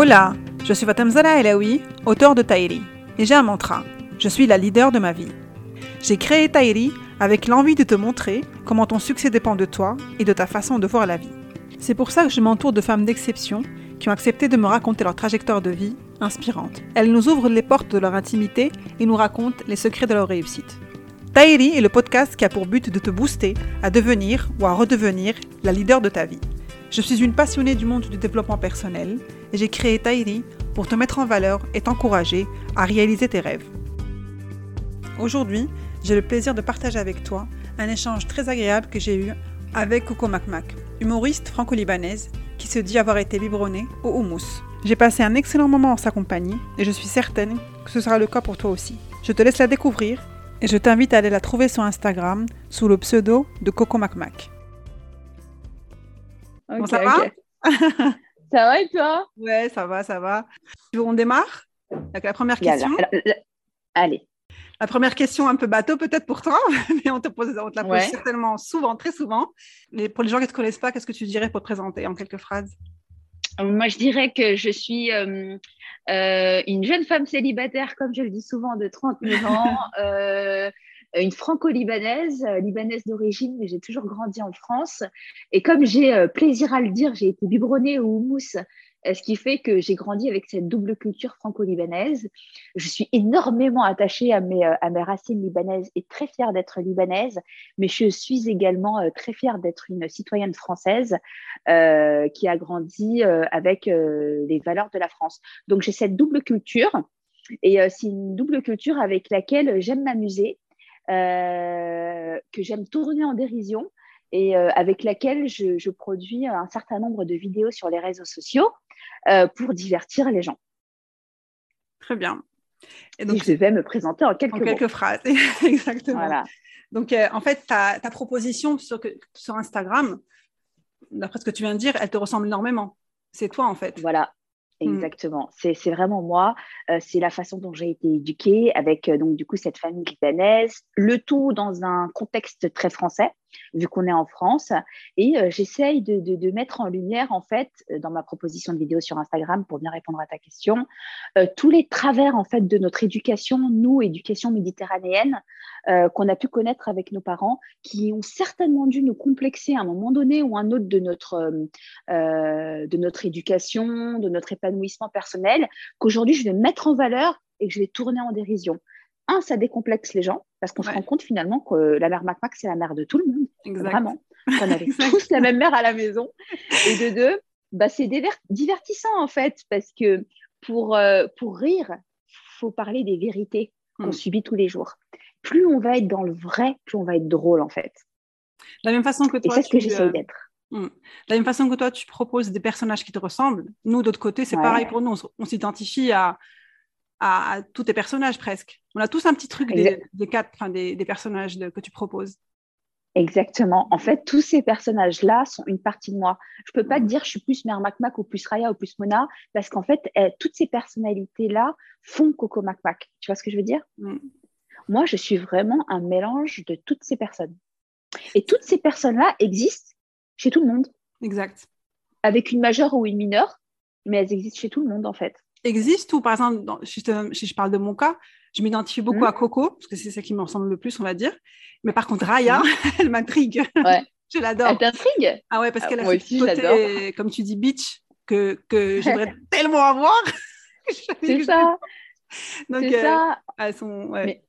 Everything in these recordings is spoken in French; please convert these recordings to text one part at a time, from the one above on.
Hola, je suis Fatemzala Elaoui, auteur de Tahiri, et j'ai un mantra. Je suis la leader de ma vie. J'ai créé Tahiri avec l'envie de te montrer comment ton succès dépend de toi et de ta façon de voir la vie. C'est pour ça que je m'entoure de femmes d'exception qui ont accepté de me raconter leur trajectoire de vie inspirante. Elles nous ouvrent les portes de leur intimité et nous racontent les secrets de leur réussite. Tahiri est le podcast qui a pour but de te booster à devenir ou à redevenir la leader de ta vie. Je suis une passionnée du monde du développement personnel j'ai créé Tahiri pour te mettre en valeur et t'encourager à réaliser tes rêves. Aujourd'hui, j'ai le plaisir de partager avec toi un échange très agréable que j'ai eu avec Coco Macmac, humoriste franco-libanaise qui se dit avoir été biberonnée au houmous. J'ai passé un excellent moment en sa compagnie et je suis certaine que ce sera le cas pour toi aussi. Je te laisse la découvrir et je t'invite à aller la trouver sur Instagram sous le pseudo de Coco Macmac. Ok, ça va. Ça va et toi? Ouais, ça va, ça va. On démarre? Avec la première question. Allez, La première question un peu bateau peut-être pour toi, mais on te, pose, on te la pose Ouais. certainement souvent, très souvent. Mais pour les gens qui ne te connaissent pas, qu'est-ce que tu dirais pour te présenter en quelques phrases? Moi je dirais que je suis euh, euh, une jeune femme célibataire, comme je le dis souvent, de 39 ans, euh, une franco-libanaise, euh, libanaise d'origine, mais j'ai toujours grandi en France. Et comme j'ai euh, plaisir à le dire, j'ai été biberonnée au houmous, euh, ce qui fait que j'ai grandi avec cette double culture franco-libanaise. Je suis énormément attachée à mes, euh, racines libanaises et très fière d'être libanaise, mais je suis également euh, très fière d'être une citoyenne française euh, qui a grandi euh, avec euh, les valeurs de la France. Donc j'ai cette double culture et euh, c'est une double culture avec laquelle j'aime m'amuser, euh, que j'aime tourner en dérision et euh, avec laquelle je, je produis un certain nombre de vidéos sur les réseaux sociaux euh, pour divertir les gens. Très bien. Et Donc, je vais me présenter en quelques en mots. quelques phrases, exactement. Voilà. Donc, euh, en fait, ta, ta proposition sur, Instagram, d'après ce que tu viens de dire, elle te ressemble énormément. C'est toi, en fait. Voilà. Exactement. C'est c'est vraiment moi. Euh, c'est la façon dont j'ai été éduquée avec euh, donc du coup cette famille libanaise, le tout dans un contexte très français vu qu'on est en France. Et euh, j'essaye de, mettre en lumière en fait euh, dans ma proposition de vidéo sur Instagram pour bien répondre à ta question euh, tous les travers en fait de notre éducation, nous éducation méditerranéenne qu'on a pu connaître avec nos parents, qui ont certainement dû nous complexer à un moment donné ou un autre de notre de notre éducation, de notre épanouissement personnel, qu'aujourd'hui je vais mettre en valeur et que je vais tourner en dérision. Un, ça décomplexe les gens parce qu'on se rend compte finalement que la mère Mac c'est la mère de tout le monde, Exact. vraiment. On avait tous la même mère à la maison. Et de deux, bah, c'est divertissant en fait parce que pour, euh, pour rire, faut parler des vérités qu'on Mm. subit tous les jours. Plus on va être dans le vrai, plus on va être drôle en fait. De la même façon que Et toi, c'est ce que tu, j'essaye euh, d'être. Mm. De la même façon que toi, tu proposes des personnages qui te ressemblent, nous, d'autre côté, c'est Ouais. pareil pour nous. On s'identifie à, à, à tous tes personnages presque. On a tous un petit truc des, quatre, enfin, des, des personnages de- que tu proposes. Exactement. En fait, tous ces personnages-là sont une partie de moi. Je peux pas te dire je suis plus Mère Mac Mac ou plus Raya ou plus Mona parce qu'en fait, eh, toutes ces personnalités-là font Coco Mac Mac. Tu vois ce que je veux dire? Mm. Moi, je suis vraiment un mélange de toutes ces personnes. Et toutes ces personnes-là existent chez tout le monde, Exact. avec une majeure ou une mineure, mais elles existent chez tout le monde en fait. Existe ou, par exemple, dans- si, je te- si je parle de mon cas, je m'identifie beaucoup Mm. à Coco, parce que c'est celle qui me ressemble le plus, on va dire. Mais par contre, Raya, elle m'intrigue. Ouais. je l'adore. Elle t'intrigue? Ah ouais, parce Ah, qu'elle a ce côté, comme tu dis, bitch, que, que j'aimerais tellement avoir. C'est ça, Donc, c'est euh, ça. elles sont, ouais. Mais-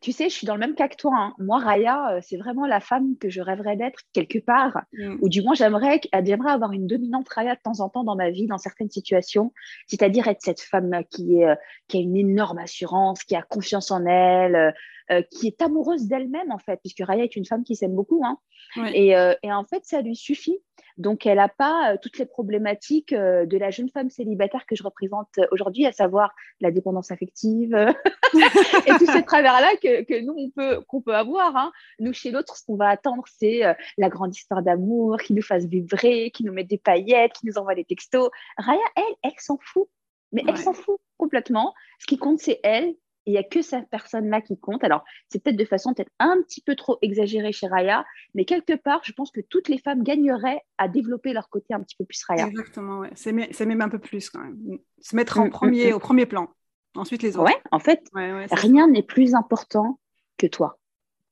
Tu sais, je suis dans le même cas que toi. hein. Moi, Raya, euh, c'est vraiment la femme que je rêverais d'être quelque part. Mm. ou du moins j'aimerais j'aimerais avoir une dominante Raya de temps en temps dans ma vie, dans certaines situations, c'est-à-dire être cette femme qui, est, euh, qui a une énorme assurance, qui a confiance en elle, euh, qui est amoureuse d'elle-même en fait, puisque Raya est une femme qui s'aime beaucoup. Hein. Ouais. Et, euh, et en fait, ça lui suffit. Donc, elle n'a pas euh, toutes les problématiques de la jeune femme célibataire que je représente aujourd'hui, à savoir la dépendance affective et tous ces travers-là que, que nous, on peut, qu'on peut avoir. Hein. Nous, chez l'autre, ce qu'on va attendre, c'est la grande histoire d'amour qui nous fasse vibrer, qui nous mette des paillettes, qui nous envoie des textos. Raya, elle, elle s'en fout. Mais elle s'en fout complètement. Ce qui compte, c'est elle il n'y a que cette personne-là qui compte. Alors, c'est peut-être de façon peut-être un petit peu trop exagérée chez Raya, mais quelque part, je pense que toutes les femmes gagneraient à développer leur côté un petit peu plus Raya. Exactement, ouais. c'est même un peu plus quand même. Se mettre en mm, mm, premier, mm. au premier plan. Ensuite, les autres. Ouais, en fait, rien n'est plus important que toi.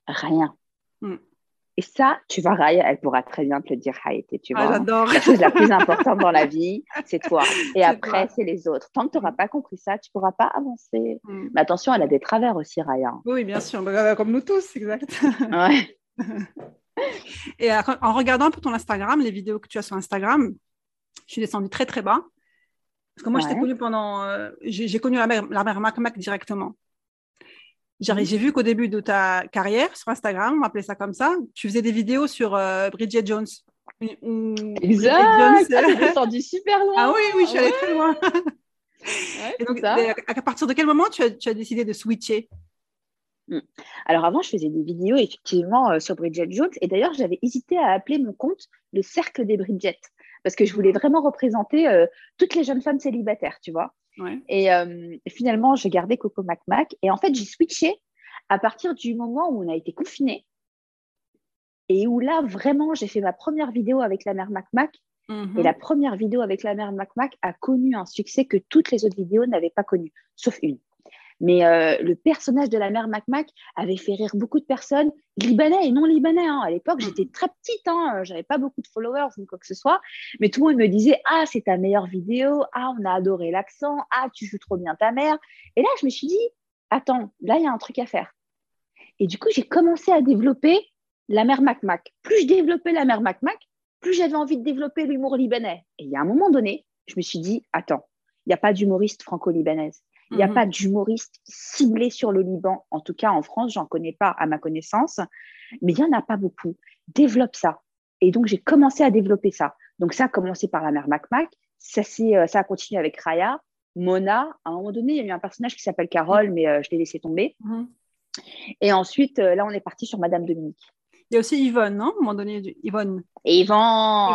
Rien. Et ça, tu vois, Raya, elle pourra très bien te le dire, Haïté, tu ah, vois. j'adore. La chose la plus importante dans la vie, c'est toi. Et après, c'est les autres. Tant que tu n'auras pas compris ça, tu ne pourras pas avancer. Mm. Mais attention, elle a des travers aussi, Raya. Oui, bien sûr, bah, comme nous tous, exact. Ouais. Et en regardant un peu ton Instagram, les vidéos que tu as sur Instagram, je suis descendue très, très bas. Parce que moi, je t'ai connue pendant. Euh, j'ai connu la mère, la mère Mac Mac directement. Mhm. J'ai vu qu'au début de ta carrière sur Instagram, on m'appelait ça comme ça, tu faisais des vidéos sur euh, Bridget Jones. Exact, Jones. du super loin. Ah oui, oui, je suis allée très loin. Et donc, à partir de quel moment tu as, tu as décidé de switcher? Hmm. alors avant, je faisais des vidéos effectivement euh, sur Bridget Jones et d'ailleurs, j'avais hésité à appeler mon compte le cercle des Bridget parce que je voulais vraiment représenter euh, toutes les jeunes femmes célibataires, tu vois. Et, finalement, j'ai gardé Coco Mac Mac. Et en fait, j'ai switché à partir du moment où on a été confinés et où là, vraiment, j'ai fait ma première vidéo avec la mère Mac Mac. Et mhm. la première vidéo avec la mère Mac Mac a connu un succès que toutes les autres vidéos n'avaient pas connu, sauf une. Mais euh, le personnage de la mère Mac avait fait rire beaucoup de personnes, libanais et non libanais. Hein. À l'époque, j'étais très petite, hein. j'avais pas beaucoup de followers ni quoi que ce soit. Mais tout le monde me disait Ah, c'est ta meilleure vidéo. Ah, on a adoré l'accent. Ah, tu joues trop bien ta mère. Et là, je me suis dit Attends, là, il y a un truc à faire. Et du coup, j'ai commencé à développer la mère Mac Plus je développais la mère Mac plus j'avais envie de développer l'humour libanais. Et il y a un moment donné, je me suis dit Attends, il n'y a pas d'humoriste franco-libanaise. Il n'y a mhm. pas d'humoriste ciblé sur le Liban. En tout cas, en France, j'en connais pas à ma connaissance, mais il n'y en a pas beaucoup. Développe ça. Et donc, j'ai commencé à développer ça. Donc, ça a commencé par la mère Mac Mac. Ça, euh, ça a continué avec Raya, Mona. À un moment donné, il y a eu un personnage qui s'appelle Carole, mais euh, je l'ai laissé tomber. Mhm. Et ensuite, euh, là, on est parti sur Madame Dominique. Il y a aussi Yvonne, non? À un moment donné, Yvonne. Yvonne,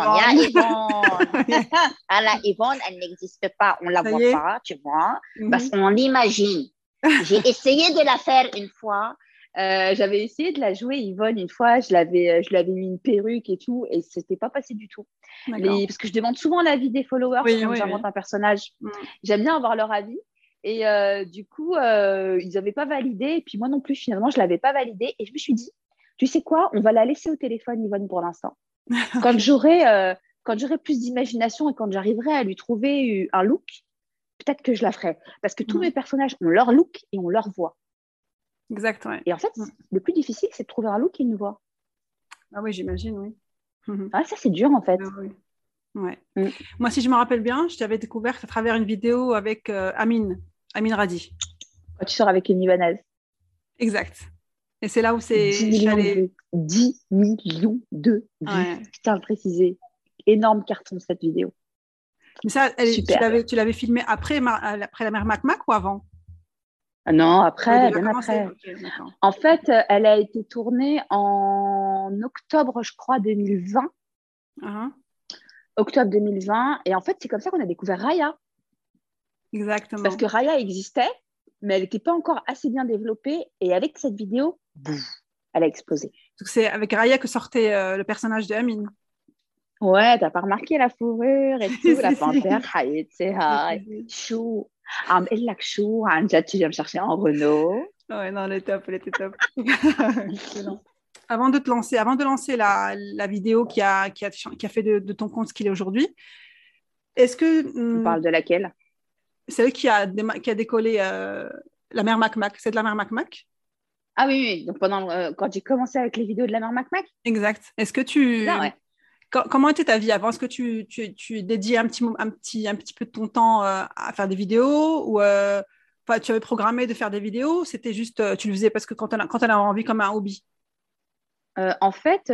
il y a Yvonne. ah là, Yvonne, elle n'existe pas, on ne la voit pas, tu vois, mhm. parce qu'on l'imagine. J'ai essayé de la faire une fois. Euh, j'avais essayé de la jouer Yvonne une fois, je l'avais, je l'avais mis une perruque et tout, et c'était pas passé du tout. parce que je demande souvent l'avis des followers quand j'invente un personnage. Mm. J'aime bien avoir leur avis. Et euh, du coup, euh, ils n'avaient pas validé. Et puis moi non plus, finalement, je ne l'avais pas validé. Et je me suis dit, tu sais quoi, on va la laisser au téléphone, Yvonne, pour l'instant. quand j'aurai euh, quand j'aurai plus d'imagination et quand j'arriverai à lui trouver un look, peut-être que je la ferai. Parce que tous mes personnages ont leur look et ont leur voix. Exact, Et en fait, mm. le plus difficile, c'est de trouver un look et une voix. Ah oui, j'imagine, oui. Ah, ça, c'est dur, en fait. Ah ouais. Mm. Moi, si je me rappelle bien, je t'avais découverte à travers une vidéo avec euh, Amine, Amine Radi. Quand tu sors avec une Libanaise. Exact. Et c'est là où c'est. 10 millions, de 10 millions de vues. Putain, le préciser. Énorme carton cette vidéo. Mais ça, tu l'avais filmé après, après la mère Mac Mac ou avant? Ah Non, après, bien après. en fait, elle a été tournée en octobre, je crois, 2020. Uh-huh. Octobre 2020. Et en fait, c'est comme ça qu'on a découvert Raya. Exactement. Parce que Raya existait, mais elle n'était pas encore assez bien développée. Et avec cette vidéo, elle a explosé. C'est avec Raya que sortait euh, le personnage de Amine. Ouais, t'as pas remarqué la fourrure et tout, la panthère, chou. Elle l'a chou, tu viens me chercher en Renault. Ouais, non, elle était top, elle était top. Avant de te lancer, avant de lancer la, la vidéo qui a, qui a, qui a fait de, ton compte ce qu'il est aujourd'hui, est-ce que. On hmm, parle de laquelle? Celle qui a, qui a décollé euh, la mère Mac Mac. C'est de la mère Mac Mac? Ah oui, oui. Donc pendant, euh, quand j'ai commencé avec les vidéos de la mère Mac Mac. Exact. Est-ce que tu. comment était ta vie avant? Est-ce que tu, tu, tu, dédiais un petit, un, petit, un petit peu de ton temps euh, à faire des vidéos ou euh, tu avais programmé de faire des vidéos C'était juste, tu le faisais parce que quand tu quand as envie comme un hobby? En fait,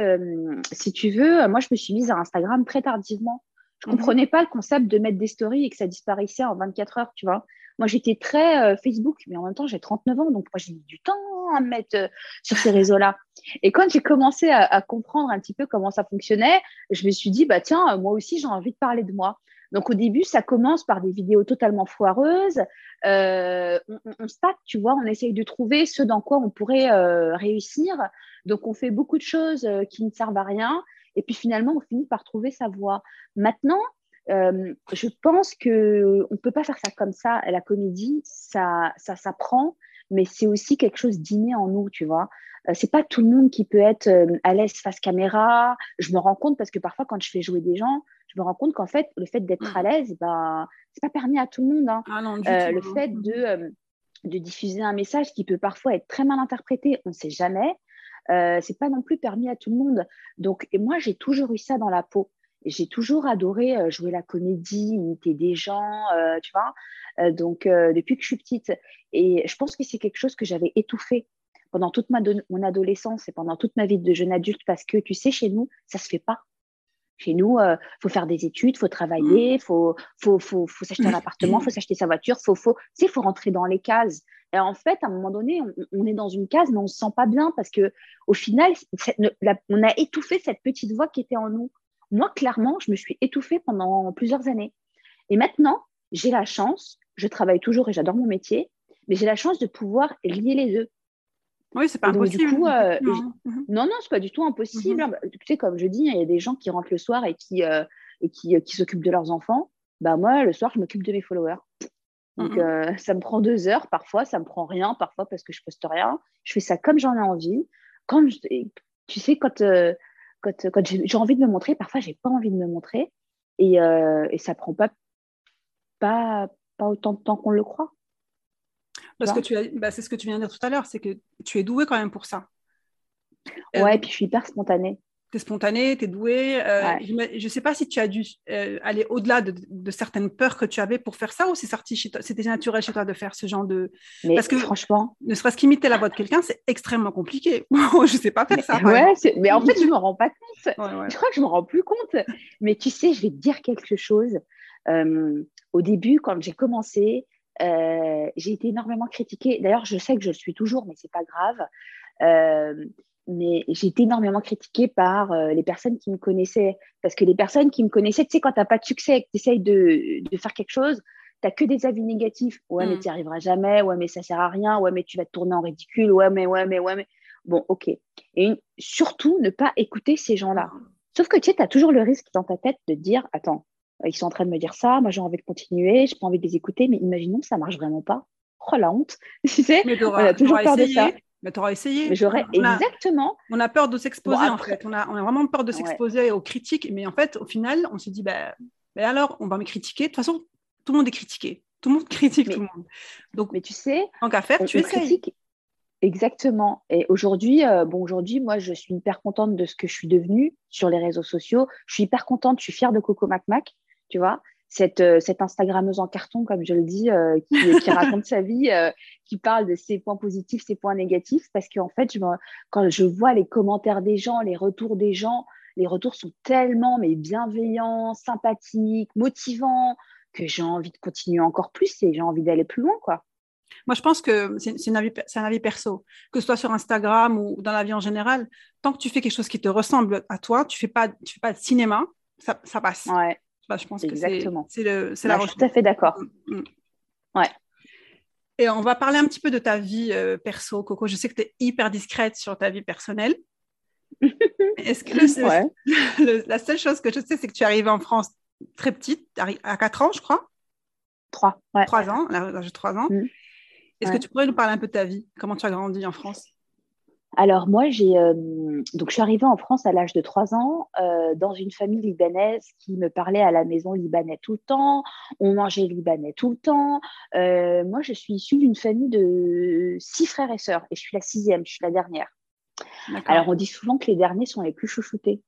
si tu veux, moi je me suis mise à Instagram très tardivement. Je ne mhm. comprenais pas le concept de mettre des stories et que ça disparaissait en 24 heures, tu vois. Moi, j'étais très Facebook, mais en même temps, j'ai 39 ans, donc moi, j'ai mis du temps à me mettre euh, sur ces réseaux-là. Et quand j'ai commencé à, comprendre un petit peu comment ça fonctionnait, je me suis dit, bah tiens, moi aussi, j'ai envie de parler de moi. Donc au début, ça commence par des vidéos totalement foireuses. Euh, on, se tape, tu vois, on essaye de trouver ce dans quoi on pourrait euh, réussir. Donc on fait beaucoup de choses euh, qui ne servent à rien. Et puis finalement, on finit par trouver sa voie. Maintenant, je pense que on peut pas faire ça comme ça. La comédie, ça, ça s'apprend, mais c'est aussi quelque chose d'inné en nous, tu vois. c'est pas tout le monde qui peut être à l'aise face caméra. Je me rends compte parce que parfois, quand je fais jouer des gens, je me rends compte qu'en fait, le fait d'être à mmh. l'aise, bah, c'est pas permis à tout le monde. Hein. Ah euh, le fait de, euh, de diffuser un message qui peut parfois être très mal interprété, on ne sait jamais. Euh, c'est pas non plus permis à tout le monde. Donc, et moi, j'ai toujours eu ça dans la peau. J'ai toujours adoré euh, jouer la comédie, imiter des gens, tu vois. Donc, depuis que je suis petite, et je pense que c'est quelque chose que j'avais étouffé pendant toute ma mon adolescence et pendant toute ma vie de jeune adulte parce que, tu sais, chez nous, ça se fait pas. Chez nous, il euh, faut faire des études, faut travailler, il mm. faut, faut, faut, faut s'acheter un appartement, il faut s'acheter sa voiture, faut, faut, faut rentrer dans les cases. Et en fait, à un moment donné, on, est dans une case, mais on ne se sent pas bien parce que au final, on a étouffé cette petite voix qui était en nous. Moi, clairement, je me suis étouffée pendant plusieurs années. Et maintenant, j'ai la chance, je travaille toujours et j'adore mon métier, mais j'ai la chance de pouvoir lier les deux. Oui, c'est pas impossible. Euh, non. Mhm. non, non, c'est pas du tout impossible. Mhm. Tu sais, comme je dis, il y a des gens qui rentrent le soir et qui, euh, et qui, euh, qui s'occupent de leurs enfants. Bah, moi, le soir, je m'occupe de mes followers. Donc, mhm. ça me prend deux heures parfois, ça me prend rien parfois parce que je poste rien. Je fais ça comme j'en ai envie. Quand tu sais, quand, quand, quand j'ai envie de me montrer, parfois, j'ai pas envie de me montrer. Et, et ça prend pas, pas, pas autant de temps qu'on le croit. Parce que tu as, bah, c'est ce que tu viens de dire tout à l'heure, c'est que tu es doué quand même pour ça. Ouais, et puis je suis hyper spontanée. Tu es spontanée, tu es douée. Euh, je ne sais pas si tu as dû euh, aller au-delà de, certaines peurs que tu avais pour faire ça ou c'est sorti c'était naturel chez toi de faire ce genre de. Mais Parce que franchement. Ne serait-ce qu'imiter la voix de quelqu'un, c'est extrêmement compliqué. je ne sais pas faire ça. Ouais, mais en fait, je ne me rends pas compte. Je crois que je ne me rends plus compte. Mais tu sais, je vais te dire quelque chose. Euh, au début, quand j'ai commencé, euh, j'ai été énormément critiquée. D'ailleurs, je sais que je le suis toujours, mais c'est pas grave. Euh, mais j'ai été énormément critiquée par euh, les personnes qui me connaissaient. Parce que les personnes qui me connaissaient, tu sais, quand tu n'as pas de succès et que tu essayes de, de, faire quelque chose, tu n'as que des avis négatifs. Ouais, mais mm. tu n'y arriveras jamais. Ouais, mais ça sert à rien. Ouais, mais tu vas te tourner en ridicule. Ouais, mais, ouais, mais, ouais, mais. Bon, ok. Et surtout, ne pas écouter ces gens-là. Sauf que tu sais, tu as toujours le risque dans ta tête de dire Attends, ils sont en train de me dire ça, moi j'ai envie de continuer, j'ai pas envie de les écouter, mais imaginons que ça marche vraiment pas. Oh la honte, tu sais, mais on a toujours peur de ça. Mais tu auras essayé. Mais j'aurais exactement. On a peur de s'exposer en fait. On a, on a, vraiment peur de s'exposer aux critiques, mais en fait, au final, on se dit, bah, bah, alors, on va me critiquer. De toute façon, tout le monde est critiqué. Tout le monde critique tout le monde. Donc, mais tu sais, en qu'à faire, tu essayes. Exactement. Et aujourd'hui, euh, bon, aujourd'hui, moi, je suis hyper contente de ce que je suis devenue sur les réseaux sociaux. Je suis hyper contente, je suis fière de Coco Mac Mac tu vois. Cette, euh, cette Instagrammeuse en carton, comme je le dis, euh, qui, raconte sa vie, euh, qui parle de ses points positifs, ses points négatifs, parce qu'en fait, je quand je vois les commentaires des gens, les retours des gens, les retours sont tellement mais bienveillants, sympathiques, motivants, que j'ai envie de continuer encore plus et j'ai envie d'aller plus loin, quoi. Moi, je pense que c'est un, avis perso, que ce soit sur Instagram ou dans la vie en général. Tant que tu fais quelque chose qui te ressemble à toi, tu ne fais, pas, tu fais pas de cinéma, ça, ça passe. Ouais. Bah, je pense Exactement. que c'est la Je suis tout à fait d'accord. Mm, mm. Ouais. Et on va parler un petit peu de ta vie euh, perso, Coco. Je sais que tu es hyper discrète sur ta vie personnelle. Est-ce que la seule chose que je sais, c'est que tu es arrivée en France très petite, à 4 ans, je crois Trois, ouais. 3 ans, l'âge de 3 ans. Mm. Est-ce que tu pourrais nous parler un peu de ta vie? Comment tu as grandi en France? Alors moi, j'ai euh, donc je suis arrivée en France à l'âge de 3 ans euh, dans une famille libanaise qui me parlait à la maison libanais tout le temps. On mangeait libanais tout le temps. Euh, moi, je suis issue d'une famille de six frères et sœurs et je suis la sixième, je suis la dernière. Alors on dit souvent que les derniers sont les plus chouchoutés.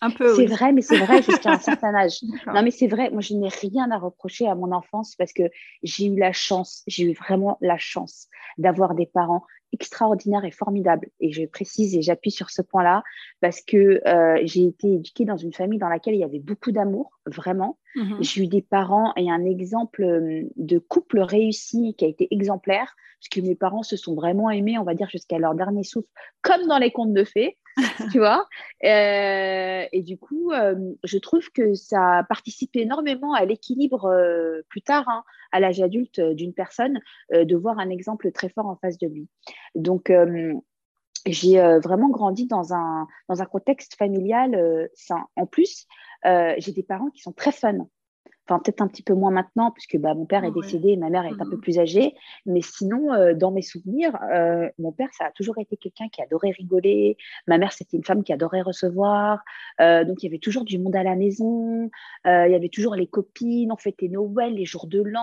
Un peu. C'est vrai, mais c'est vrai jusqu'à un certain âge. Non, mais c'est vrai. Moi, je n'ai rien à reprocher à mon enfance parce que j'ai eu la chance, j'ai eu vraiment la chance d'avoir des parents extraordinaire et formidable. Et je précise et j'appuie sur ce point-là parce que euh, j'ai été éduquée dans une famille dans laquelle il y avait beaucoup d'amour, vraiment. Mhm. J'ai eu des parents et un exemple euh, de couple réussi qui a été exemplaire, parce que mes parents se sont vraiment aimés, on va dire, jusqu'à leur dernier souffle, comme dans les contes de fées. tu vois? Euh, et du coup, euh, je trouve que ça participe énormément à l'équilibre euh, plus tard, hein, à l'âge adulte d'une personne, de voir un exemple très fort en face de lui. Donc, j'ai vraiment grandi dans un, dans un contexte familial sain. En plus, j'ai des parents qui sont très fun enfin peut-être un petit peu moins maintenant, puisque bah, mon père est décédé et ma mère est un peu mmh. plus âgée. Mais sinon, euh, dans mes souvenirs, euh, mon père, ça a toujours été quelqu'un qui adorait rigoler. Ma mère, c'était une femme qui adorait recevoir. Euh, donc, il y avait toujours du monde à la maison. il y avait toujours les copines. On fêtait Noël, les jours de l'an.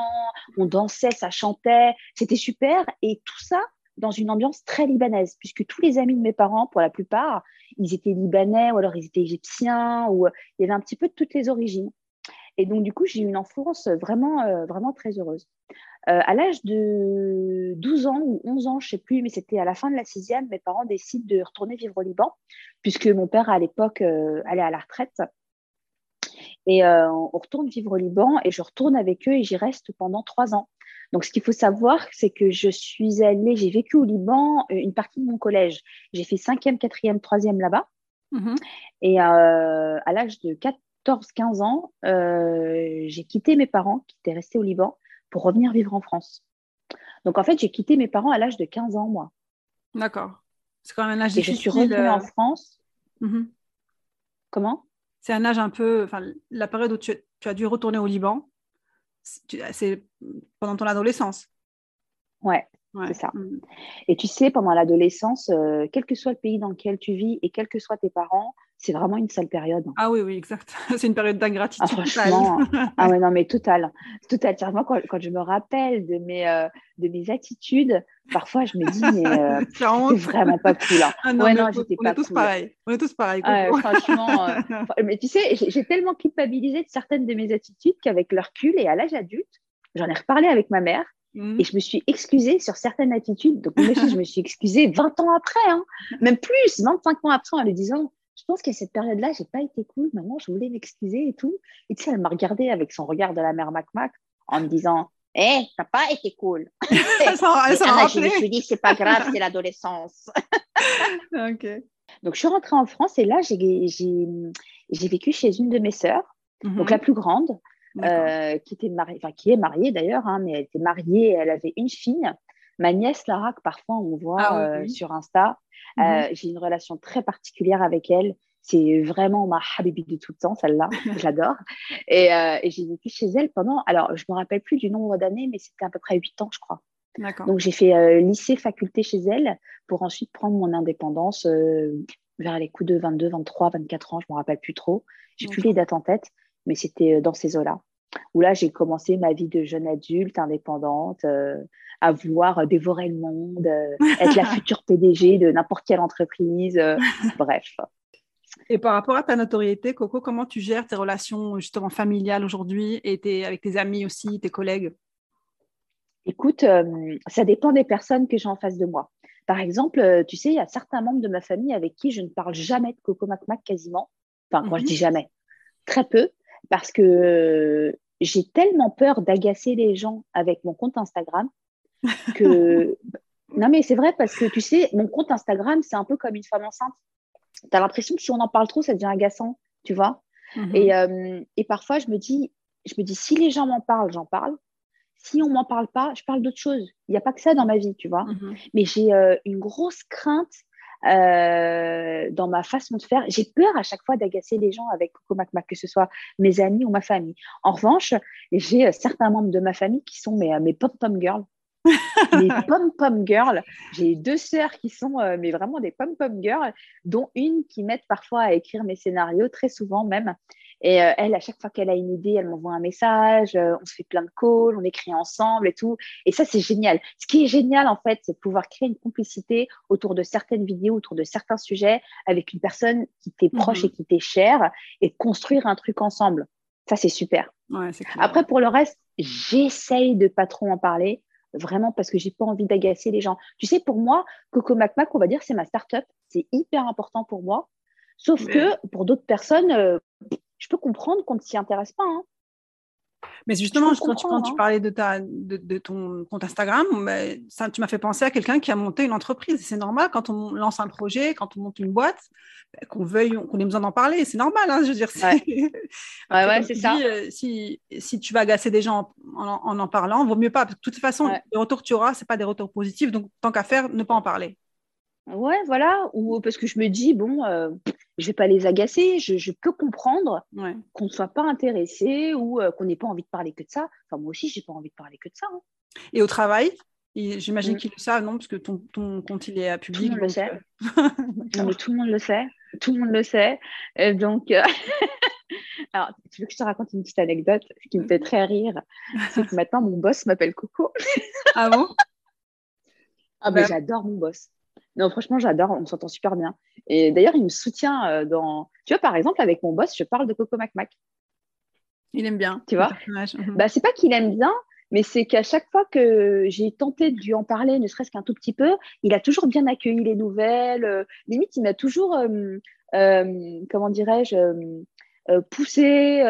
On dansait, ça chantait. C'était super. Et tout ça dans une ambiance très libanaise, puisque tous les amis de mes parents, pour la plupart, ils étaient libanais ou alors ils étaient égyptiens, ou il y avait un petit peu de toutes les origines. Et donc, du coup, j'ai eu une enfance vraiment, euh, vraiment très heureuse. Euh, à l'âge de 12 ans ou 11 ans, je ne sais plus, mais c'était à la fin de la sixième, mes parents décident de retourner vivre au Liban, puisque mon père, à l'époque, euh, allait à la retraite. Et on retourne vivre au Liban et je retourne avec eux et j'y reste pendant trois ans. Donc, ce qu'il faut savoir, c'est que je suis allée, j'ai vécu au Liban une partie de mon collège. J'ai fait cinquième, quatrième, troisième là-bas. Mmh et à l'âge de 4, 14-15 ans, euh, j'ai quitté mes parents qui étaient restés au Liban pour revenir vivre en France. Donc en fait, j'ai quitté mes parents à l'âge de 15 ans, moi. D'accord. C'est quand même un âge Et je suis revenue en euh, France. Mhm. Comment? C'est un âge un peu. Enfin, la période où tu, as dû retourner au Liban, c'est pendant ton adolescence. Ouais, c'est ça. Mhm. Et tu sais, pendant l'adolescence, euh, quel que soit le pays dans lequel tu vis et quels que soient tes parents, c'est vraiment une sale période. Ah oui, oui, exact. C'est une période d'ingratitude. Ah, franchement, ah ouais, non, mais total. Total. Quand, quand je me rappelle de mes, euh, de mes attitudes, parfois je me dis, mais euh, c'est vraiment pas cool. Hein. Ah non, ouais, non, j'étais pas est tous pareils. On est tous pareils. franchement, euh, mais tu sais, j'ai tellement culpabilisé de certaines de mes attitudes qu'avec le recul et à l'âge adulte, j'en ai reparlé avec ma mère. Mmh. Et je me suis excusée sur certaines attitudes. Donc, aussi, je me suis excusée 20 ans après, hein. même plus, 25 ans après, en lui disant je pense qu'à cette période-là, j'ai pas été cool. Maman, je voulais m'excuser et tout. Et tu sais, elle m'a regardé avec son regard de la mère Mac-Mac en me disant Hé, eh, hey, t'as pas été cool. elle s'en Je me suis dit C'est pas grave, c'est l'adolescence. ok. Donc, je suis rentrée en France et là, j'ai vécu chez une de mes sœurs, donc mhm. la plus grande, euh, qui, était mariée, enfin, qui est mariée d'ailleurs, hein, mais elle était mariée, elle avait une fille. Ma nièce Lara, que parfois on voit ah euh, sur Insta, euh, mhm. j'ai une relation très particulière avec elle. C'est vraiment ma habibi de tout le temps, celle-là. J'adore. Et, et j'ai vécu chez elle pendant, alors je ne me rappelle plus du nombre d'années, mais c'était à peu près 8 ans, je crois. Donc j'ai fait lycée, faculté chez elle pour ensuite prendre mon indépendance vers les coups de 22, 23, 24 ans, je ne me rappelle plus trop. J'ai plus les dates en tête, mais c'était dans ces eaux-là où là, j'ai commencé ma vie de jeune adulte indépendante, euh, à vouloir dévorer le monde, euh, être la future PDG de n'importe quelle entreprise, euh, bref. Et par rapport à ta notoriété, Coco, comment tu gères tes relations justement familiales aujourd'hui et avec tes amis aussi, tes collègues? Écoute, ça dépend des personnes que j'ai en face de moi. Par exemple, tu sais, il y a certains membres de ma famille avec qui je ne parle jamais de Coco Mac Mac quasiment. Enfin, quand je mhm. dis jamais, très peu, parce que j'ai tellement peur d'agacer les gens avec mon compte Instagram que. non, mais c'est vrai parce que tu sais, mon compte Instagram, c'est un peu comme une femme enceinte. Tu as l'impression que si on en parle trop, ça devient agaçant, tu vois? Mhm. et, euh, et, parfois, je me dis, je me dis, si les gens m'en parlent, j'en parle. Si on m'en parle pas, je parle d'autre chose. Il n'y a pas que ça dans ma vie, tu vois? Mhm. Mais j'ai euh, une grosse crainte euh, dans ma façon de faire. J'ai peur à chaque fois d'agacer les gens avec Coco Mac que ce soit mes amis ou ma famille. En revanche, j'ai euh, certains membres de ma famille qui sont mes, euh, mes pom-pom girls. mes pom-pom girls. J'ai deux sœurs qui sont mais vraiment des pom-pom girls, dont une qui m'aide parfois à écrire mes scénarios, très souvent même. Et euh, elle, à chaque fois qu'elle a une idée, elle m'envoie un message, euh, on se fait plein de calls, on écrit ensemble et tout. Et ça, c'est génial. Ce qui est génial, en fait, c'est de pouvoir créer une complicité autour de certaines vidéos, autour de certains sujets, avec une personne qui t'est mhm. proche et qui t'est chère, et construire un truc ensemble. Ça, c'est super. Après, pour le reste, j'essaye de pas trop en parler, vraiment parce que j'ai pas envie d'agacer les gens. Tu sais, pour moi, Coco Mac on va dire, c'est ma start-up. C'est hyper important pour moi. Sauf que pour d'autres personnes, euh, je peux comprendre qu'on ne s'y intéresse pas. Hein. Mais justement, quand, tu, quand tu, hein. parlais de, ta, de, ton compte Instagram, ça, tu m'as fait penser à quelqu'un qui a monté une entreprise. C'est normal quand on lance un projet, quand on monte une boîte, bah, qu'on veuille, qu'on ait besoin d'en parler. C'est normal, hein, je veux dire. Ouais, ouais, c'est ça. Euh, si, si, tu vas agacer des gens en en, parlant, vaut mieux pas. de toute façon, les retours que tu auras, ce pas des retours positifs. Donc, tant qu'à faire, ne pas en parler. Ouais, voilà. Ou parce que je me dis, bon, euh, je vais pas les agacer. Je, peux comprendre qu'on ne soit pas intéressé ou euh, qu'on n'ait pas envie de parler que de ça. Enfin, moi aussi, j'ai pas envie de parler que de ça. Hein. Et au travail J'imagine mm. qu'ils le savent, non? Parce que ton, ton, compte, il est à public. Tout le monde le sait. Euh, non, mais tout le monde le sait. Tout le monde le sait. Et donc, alors, tu veux que je te raconte une petite anecdote Ce qui me fait très rire, c'est que maintenant, mon boss m'appelle Coco. ah bon? Ah, ben, j'adore mon boss. Non, franchement, j'adore, on s'entend super bien. Et d'ailleurs, il me soutient euh, dans. Tu vois, par exemple, avec mon boss, je parle de Coco Mac Mac. Il aime bien. Tu vois bah, C'est pas qu'il aime bien, mais c'est qu'à chaque fois que j'ai tenté de lui en parler, ne serait-ce qu'un tout petit peu, il a toujours bien accueilli les nouvelles. Euh, limite, il m'a toujours, euh, comment dirais-je, poussé.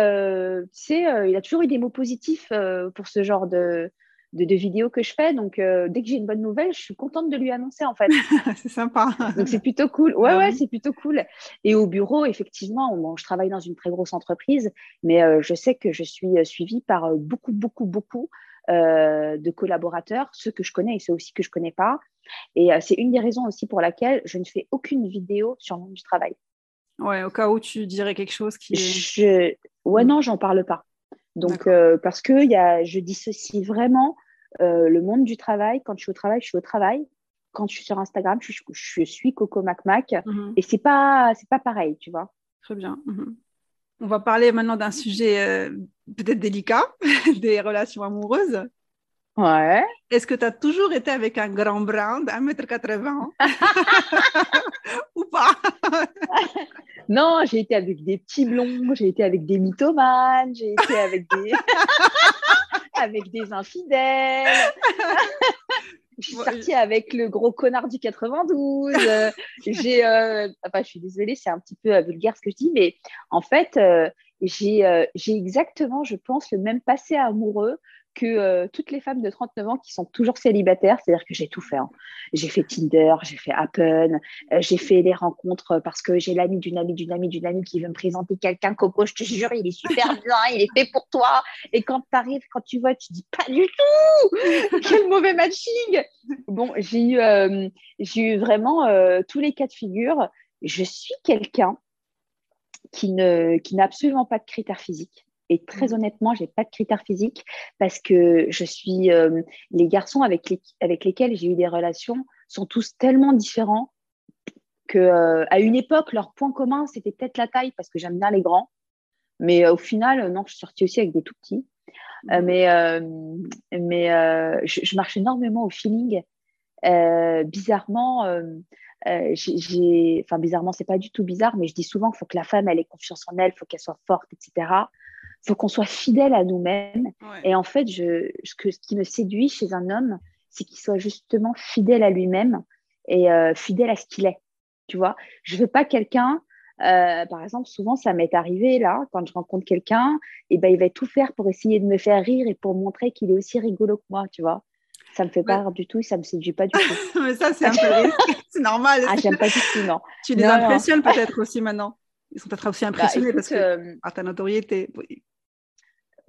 tu sais, il a toujours eu des mots positifs pour ce genre de, de, vidéos que je fais. Donc, euh, dès que j'ai une bonne nouvelle, je suis contente de lui annoncer, en fait. c'est sympa. Donc, c'est plutôt cool. Ouais, ouais, c'est plutôt cool. Et au bureau, effectivement, je travaille dans une très grosse entreprise, mais euh, je sais que je suis euh, suivie par beaucoup, beaucoup, beaucoup de collaborateurs, ceux que je connais et ceux aussi que je connais pas. Et c'est une des raisons aussi pour laquelle je ne fais aucune vidéo sur le monde du travail. Ouais, au cas où tu dirais quelque chose qui Je... Ouais, mm. non, j'en parle pas. Donc, parce que y a, je dissocie vraiment euh, le monde du travail, quand je suis au travail, je suis au travail. Quand je suis sur Instagram, je, suis Coco Mac Mac. Mhm. Et c'est pas, c'est pas pareil, tu vois. Très bien. Mhm. On va parler maintenant d'un sujet euh, peut-être délicat, des relations amoureuses. Ouais. Est-ce que tu as toujours été avec un grand brun d'un mètre 80 ou pas? Non, j'ai été avec des petits blonds, j'ai été avec des mythomanes, j'ai été avec des avec des infidèles. je suis sortie avec le gros connard du 92. j'ai, euh, enfin, je suis désolée, c'est un petit peu euh, vulgaire ce que je dis, mais en fait, euh, j'ai, j'ai exactement, je pense, le même passé amoureux que euh, toutes les femmes de 39 ans qui sont toujours célibataires, c'est-à-dire que j'ai tout fait. Hein. J'ai fait Tinder, j'ai fait Appen, euh, j'ai fait des rencontres parce que j'ai l'ami d'une amie d'une amie d'une amie qui veut me présenter quelqu'un, Coco, je te jure, il est super bien, il est fait pour toi. Et quand tu arrives, quand tu vois, tu dis pas du tout Quel mauvais matching Bon, j'ai eu, euh, vraiment tous les cas de figure. Je suis quelqu'un qui n'a absolument pas de critères physiques. Et très mmh. honnêtement, j'ai pas de critères physiques parce que je suis euh, les garçons avec, avec lesquels j'ai eu des relations sont tous tellement différents que euh, à une époque leur point commun c'était peut-être la taille parce que j'aime bien les grands, mais euh, au final non, je suis sortie aussi avec des tout petits. Mmh. mais mais je, je, marche énormément au feeling. bizarrement, j'ai, enfin bizarrement, c'est pas du tout bizarre, mais je dis souvent qu'il faut que la femme elle ait confiance en elle, il faut qu'elle soit forte, etc faut qu'on soit fidèle à nous-mêmes. Et en fait, je, ce, que, ce qui me séduit chez un homme, c'est qu'il soit justement fidèle à lui-même et euh, fidèle à ce qu'il est. Tu vois, je veux pas quelqu'un. Euh, par exemple, souvent, ça m'est arrivé là, quand je rencontre quelqu'un, et ben, il va tout faire pour essayer de me faire rire et pour montrer qu'il est aussi rigolo que moi, tu vois. Ça me fait pas rire du tout, ça me séduit pas du tout. Mais ça, c'est un peu c'est normal. Ah, j'aime pas du tout, non. Tu les impressionnes peut-être aussi maintenant. Ils sont peut-être aussi bah, impressionnés parce que euh, ta notoriété.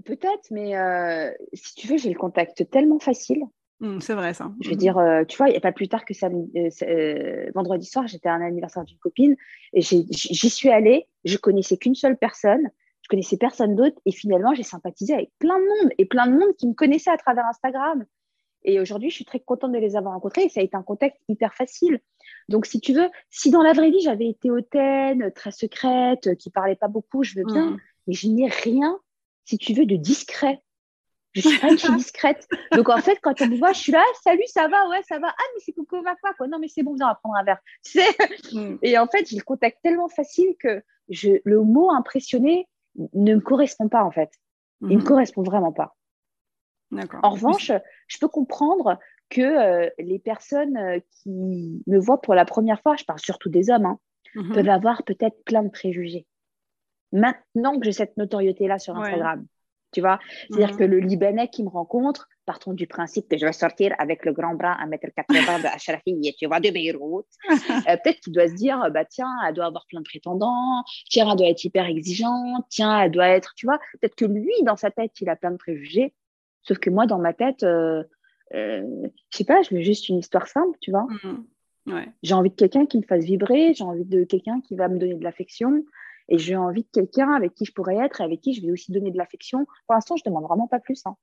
Peut-être, mais euh, si tu veux, j'ai le contact tellement facile. Mmh, c'est vrai ça. Je veux mmh. dire, euh, tu vois, il n'y a pas plus tard que ça, euh, vendredi soir, j'étais à un anniversaire d'une copine et j'y suis allée. Je connaissais qu'une seule personne. Je connaissais personne d'autre et finalement, j'ai sympathisé avec plein de monde et plein de monde qui me connaissait à travers Instagram. Et aujourd'hui, je suis très contente de les avoir rencontrés et ça a été un contact hyper facile. Donc, si tu veux, si dans la vraie vie, j'avais été hautaine, très secrète, qui parlait pas beaucoup, je veux bien, mmh. mais je n'ai rien si tu veux, de discret. Je suis pas une fille discrète. Donc, en fait, quand on me voit, je suis là, ah, salut, ça va, ouais, ça va. Ah, mais c'est Coco ma quoi. Non, mais c'est bon, on va prendre un verre. Mm. Et en fait, j'ai le contact tellement facile que je, le mot impressionné ne me correspond pas, en fait. Il ne me mm. correspond vraiment pas. En revanche, je peux comprendre que euh, les personnes euh, qui me voient pour la première fois, je parle surtout des hommes, hein, mm-hmm. peuvent avoir peut-être plein de préjugés maintenant que j'ai cette notoriété-là sur Instagram. Tu vois? C'est-à-dire mhm. que le Libanais qui me rencontre, partons du principe que je vais sortir avec le grand bras à 1m80 de Ashrafi, tu vois, de Beyrouth. Euh, peut-être qu'il doit se dire, bah, tiens, elle doit avoir plein de prétendants, tiens, elle doit être hyper exigeante, tiens, elle doit être, tu vois, peut-être que lui, dans sa tête, il a plein de préjugés. Sauf que moi, dans ma tête, euh, euh, je sais pas, je veux juste une histoire simple, tu vois? Mhm. J'ai envie de quelqu'un qui me fasse vibrer, j'ai envie de quelqu'un qui va me donner de l'affection, et j'ai envie de quelqu'un avec qui je pourrais être et avec qui je vais aussi donner de l'affection. Pour l'instant, je demande vraiment pas plus. Hein.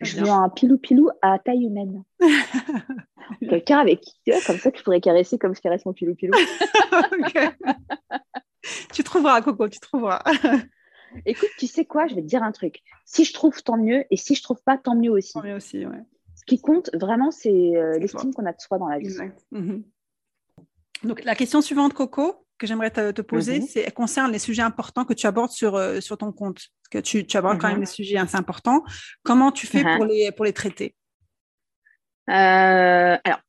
Je veux un pilou-pilou à taille humaine. quelqu'un avec qui, comme ça, que je pourrais caresser comme je caresse mon pilou-pilou. tu trouveras, Coco, tu trouveras. Écoute, tu sais quoi Je vais te dire un truc. Si je trouve, tant mieux. Et si je trouve pas, tant mieux aussi. Tant mieux aussi, ouais. Ce qui compte vraiment, c'est euh, l'estime qu'on a de soi dans la vie. Exact. Mhm. Donc, la question suivante, Coco, que j'aimerais te, poser, mhm. c'est elle concerne les sujets importants que tu abordes sur, euh, sur ton compte. Parce que tu, tu abordes quand même mhm. des sujets assez importants. Comment tu fais pour, les, pour les traiter? Euh, Alors,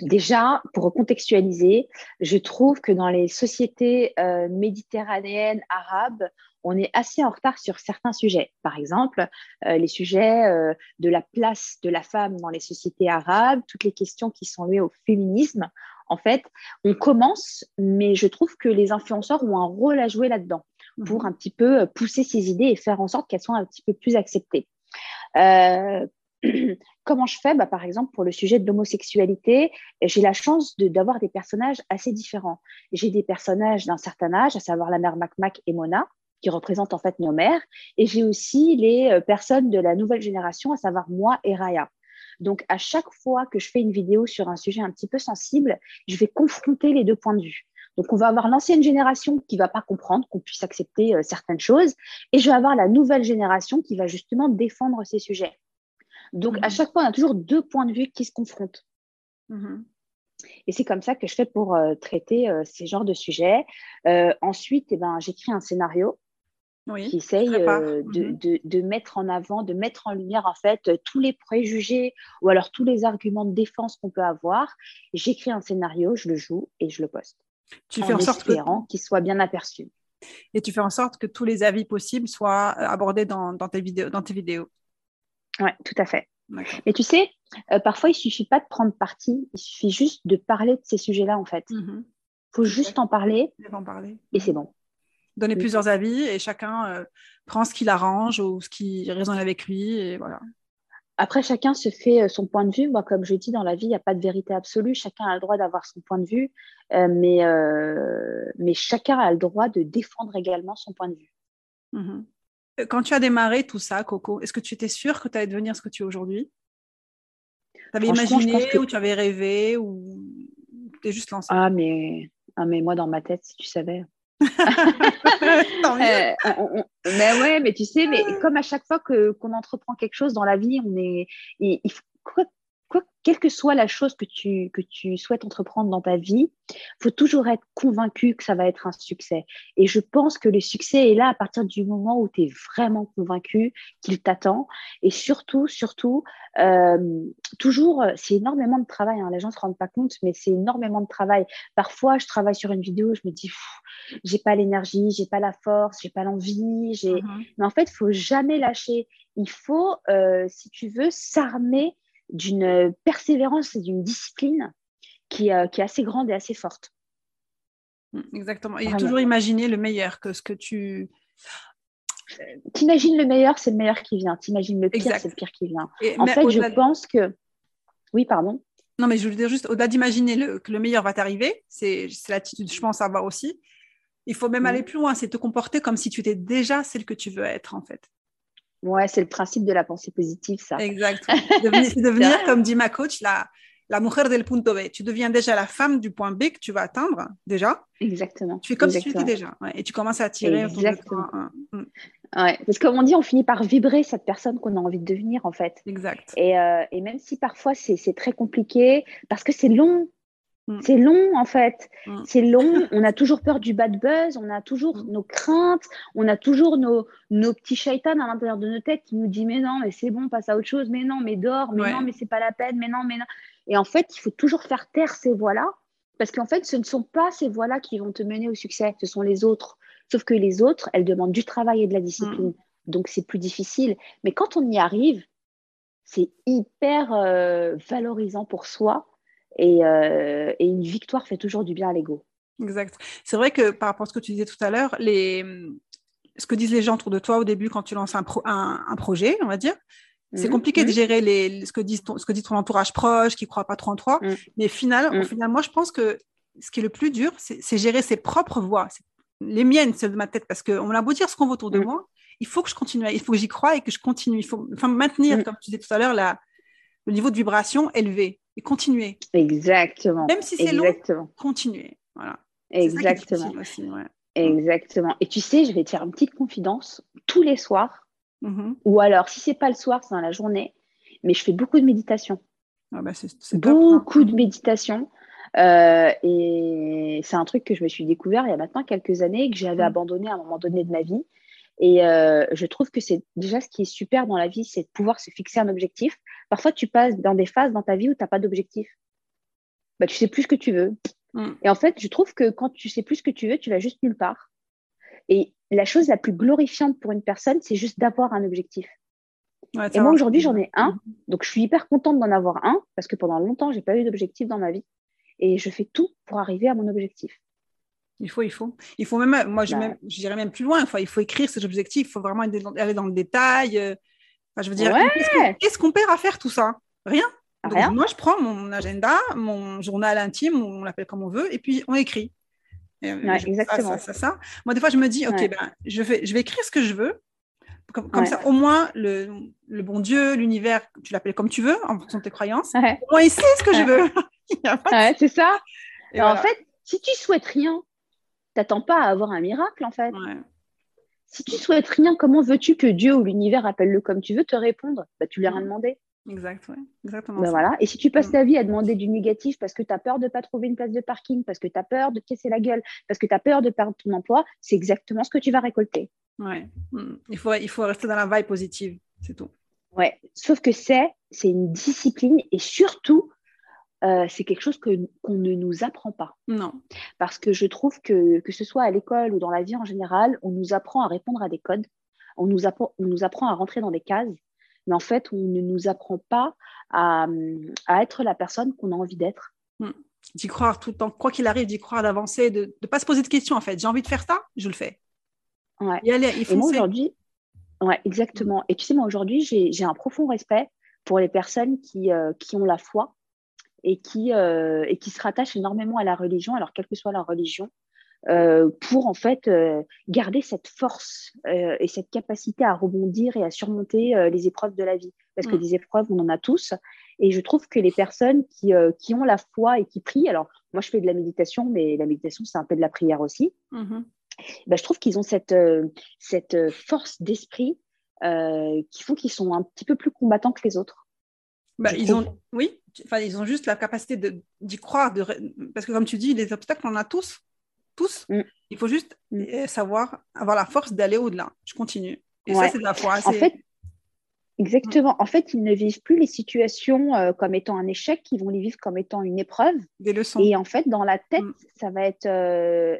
déjà, pour contextualiser, je trouve que dans les sociétés euh, méditerranéennes, arabes, on est assez en retard sur certains sujets. Par exemple, les sujets de la place de la femme dans les sociétés arabes, toutes les questions qui sont liées au féminisme en fait, on commence, mais je trouve que les influenceurs ont un rôle à jouer là-dedans pour mhm. un petit peu euh, pousser ces idées et faire en sorte qu'elles soient un petit peu plus acceptées. Euh, comment je fais? Bah, Par exemple, pour le sujet de l'homosexualité, j'ai la chance d'avoir des personnages assez différents. J'ai des personnages d'un certain âge, à savoir la mère Mac et Mona, qui représentent en fait nos mères, et j'ai aussi les euh, personnes de la nouvelle génération, à savoir moi et Raya. Donc, à chaque fois que je fais une vidéo sur un sujet un petit peu sensible, je vais confronter les deux points de vue. Donc, on va avoir l'ancienne génération qui va pas comprendre qu'on puisse accepter euh, certaines choses, et je vais avoir la nouvelle génération qui va justement défendre ces sujets. Donc, à mhm. chaque fois, on a toujours deux points de vue qui se confrontent. Mhm. Et c'est comme ça que je fais pour euh, traiter euh, ces genres de sujets. ensuite, eh ben, j'écris un scénario qui essaye euh, mhm. de, de, mettre en avant, de mettre en lumière en fait tous les préjugés ou alors tous les arguments de défense qu'on peut avoir. J'écris un scénario, je le joue et je le poste. Tu fais en sorte qu'il soit bien aperçu. Et tu fais en sorte que tous les avis possibles soient euh, abordés dans, dans tes vidéos. Dans tes vidéos. Ouais, tout à fait. Mais tu sais, euh, parfois il suffit pas de prendre parti, il suffit juste de parler de ces sujets-là en fait. Il mhm. faut juste en parler, en parler. et c'est bon donner plusieurs avis et chacun euh, prend ce qui l'arrange ou ce qui résonne avec lui et voilà. Après, chacun se fait euh, son point de vue. Moi, comme je dis, dans la vie, il n'y a pas de vérité absolue. Chacun a le droit d'avoir son point de vue, euh, mais, mais chacun a le droit de défendre également son point de vue. Mhm. Quand tu as démarré tout ça, Coco, est-ce que tu étais sûre que tu allais devenir ce que tu es aujourd'hui? Tu avais imaginé ou tu avais rêvé ou tu es juste lancé ah mais, ah, mais moi, dans ma tête, si tu savais. Euh, mais ouais, mais tu sais, mais comme à chaque fois que qu'on entreprend quelque chose dans la vie, on est, il, quoi, quelle que soit la chose que tu, que tu souhaites entreprendre dans ta vie, faut toujours être convaincu que ça va être un succès. Et je pense que le succès est là à partir du moment où tu es vraiment convaincu qu'il t'attend. Et surtout, surtout, euh, toujours, c'est énormément de travail. Hein. Les gens ne se rendent pas compte, mais c'est énormément de travail. Parfois, je travaille sur une vidéo, je me dis, j'ai pas l'énergie, j'ai pas la force, j'ai pas l'envie. J'ai... Mm-hmm. Mais en fait, il faut jamais lâcher. Il faut, euh, si tu veux, s'armer d'une persévérance et d'une discipline qui, euh, qui, est assez grande et assez forte. Mm, exactement. Et toujours imaginer le meilleur que ce que tu. T'imagines le meilleur, c'est le meilleur qui vient. T'imagines le pire, c'est le pire qui vient. en fait, je pense que. Oui, pardon. Non, mais je veux dire juste, au-delà d'imaginer que le meilleur va t'arriver, c'est l'attitude, je pense, à avoir aussi. Il faut même mm. aller plus loin, c'est te comporter comme si tu étais déjà celle que tu veux être, en fait. Ouais, c'est le principe de la pensée positive, ça. Exact. C'est devenir, comme dit ma coach, la, la mujer del punto B. Tu deviens déjà la femme du point B que tu vas atteindre, déjà. Exactement. Tu fais comme si tu étais déjà. et tu commences à attirer. Exactement. Mm. Ouais, parce que comme on dit, on finit par vibrer cette personne qu'on a envie de devenir, en fait. Exact. Et, euh, et même si parfois c'est très compliqué, parce que c'est long, Mm. C'est long en fait. Mm. C'est long. On a toujours peur du bad buzz. On a toujours mm. nos craintes. On a toujours nos, nos petits shaitans à l'intérieur de nos têtes qui nous disent mais non, mais c'est bon, passe à autre chose. Mais non, mais dors. Mais non, mais c'est pas la peine. Mais non, mais non. Et en fait, il faut toujours faire taire ces voix-là parce qu'en fait, ce ne sont pas ces voix-là qui vont te mener au succès. Ce sont les autres. Sauf que les autres, elles demandent du travail et de la discipline. donc c'est plus difficile. Mais quand on y arrive, c'est hyper euh, valorisant pour soi et, euh, et, une victoire fait toujours du bien à l'ego. Exact. C'est vrai que par rapport à ce que tu disais tout à l'heure, les... ce que disent les gens autour de toi au début quand tu lances un, un, projet, on va dire, c'est mmh, compliqué de mmh. gérer les, ce, que dit ton, ce que dit ton entourage proche, qui ne croit pas trop en toi. Mmh. Mais final, finalement, je pense que ce qui est le plus dur, c'est gérer ses propres voix, les miennes, celles de ma tête, parce qu'on a beau dire ce qu'on veut autour de moi, il faut que je continue, il faut que j'y croie et que je continue. Il faut enfin, maintenir, comme tu disais tout à l'heure, le niveau de vibration élevé et continuer. Exactement. Même si c'est long, continuer. Voilà. Exactement. Exactement. Et tu sais, je vais te faire une petite confidence tous les soirs Mm-hmm. Ou alors, si c'est pas le soir, c'est dans la journée. Mais je fais beaucoup de méditation. Ah bah, beaucoup de méditation. Euh, et c'est un truc que je me suis découvert il y a maintenant quelques années, que j'avais mm. abandonné à un moment donné de ma vie. Et euh, je trouve que c'est déjà ce qui est super dans la vie, c'est de pouvoir se fixer un objectif. Parfois, tu passes dans des phases dans ta vie où tu n'as pas d'objectif. Bah, tu sais plus ce que tu veux. Mm. Et en fait, je trouve que quand tu sais plus ce que tu veux, tu vas juste nulle part. Et la chose la plus glorifiante pour une personne, c'est juste d'avoir un objectif. et moi, aujourd'hui, j'en ai un. Donc, je suis hyper contente d'en avoir un parce que pendant longtemps, je n'ai pas eu d'objectif dans ma vie. Et je fais tout pour arriver à mon objectif. Il faut, il faut. Il faut même, moi, je, bah. dirais même plus loin. Enfin, il faut écrire ces objectifs. Il faut vraiment aller dans le détail. Euh. je veux dire, qu'est-ce qu'on perd à faire tout ça? Rien. Rien. moi, je prends mon agenda, mon journal intime, on l'appelle comme on veut, et puis on écrit. Euh, exactement. Ça, ça, Moi, des fois, je me dis, OK, ben, je, vais, je vais écrire ce que je veux. Comme, ça, au moins, le, le bon Dieu, l'univers, tu l'appelles comme tu veux, en fonction de tes croyances, au moins, il sait ce que je veux. c'est ça. Et En fait, si tu souhaites rien, t'attends pas à avoir un miracle, en fait. Si tu souhaites rien, comment veux-tu que Dieu ou l'univers, appelle-le comme tu veux, te répondre? Bah, Tu lui as rien demandé. Exact, exactement. Ben voilà. Et si tu passes mm. ta vie à demander du négatif parce que tu as peur de ne pas trouver une place de parking, parce que tu as peur de te casser la gueule, parce que tu as peur de perdre ton emploi, c'est exactement ce que tu vas récolter. Ouais. Mm. Il, faut, il faut rester dans la vibe positive, c'est tout. Ouais. Sauf que c'est, c'est une discipline et surtout, euh, c'est quelque chose que, qu'on ne nous apprend pas. Non. Parce que je trouve que, que ce soit à l'école ou dans la vie en général, on nous apprend à répondre à des codes, on nous apprend, on nous apprend à rentrer dans des cases mais en fait, on ne nous apprend pas à, être la personne qu'on a envie d'être. Hmm. D'y croire tout le temps, quoi qu'il arrive, d'y croire, d'avancer, de ne pas se poser de questions en fait. J'ai envie de faire ça, je le fais. Ouais. Et, moi aujourd'hui, ouais, exactement. Et tu sais, moi aujourd'hui, j'ai un profond respect pour les personnes qui, euh, qui ont la foi et qui, euh, et qui se rattachent énormément à la religion, alors quelle que soit la religion, euh, pour en fait euh, garder cette force et cette capacité à rebondir et à surmonter les épreuves de la vie. Parce que mm. des épreuves, on en a tous. Et je trouve que les personnes qui, qui, ont la foi et qui prient, alors moi je fais de la méditation, mais la méditation c'est un peu de la prière aussi, mm-hmm. bah, je trouve qu'ils ont cette, cette force d'esprit qui font qu'ils sont un petit peu plus combattants que les autres. Bah, ils ont, oui, enfin, ils ont juste la capacité d'y croire, de, parce que comme tu dis, les obstacles, on en a tous tous. Mm. Il faut juste mm. euh, savoir, avoir la force d'aller au-delà. Je continue. Et ça, c'est de la foi. En fait, exactement. En fait, ils ne vivent plus les situations euh, comme étant un échec, ils vont les vivre comme étant une épreuve. Des leçons. Et en fait, dans la tête, mm. ça va être, euh,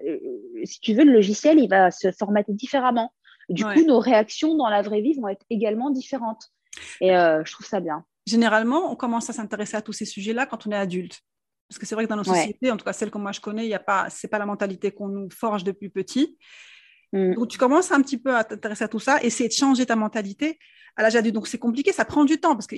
si tu veux, le logiciel, il va se formater différemment. Du coup, nos réactions dans la vraie vie vont être également différentes. Et je trouve ça bien. Généralement, on commence à s'intéresser à tous ces sujets-là quand on est adulte. Parce que c'est vrai que dans nos sociétés, en tout cas celles que moi je connais, y a pas, la mentalité qu'on nous forge depuis petit. Mm. Donc tu commences un petit peu à t'intéresser à tout ça, essayer de changer ta mentalité à l'âge adulte. Donc c'est compliqué, ça prend du temps parce que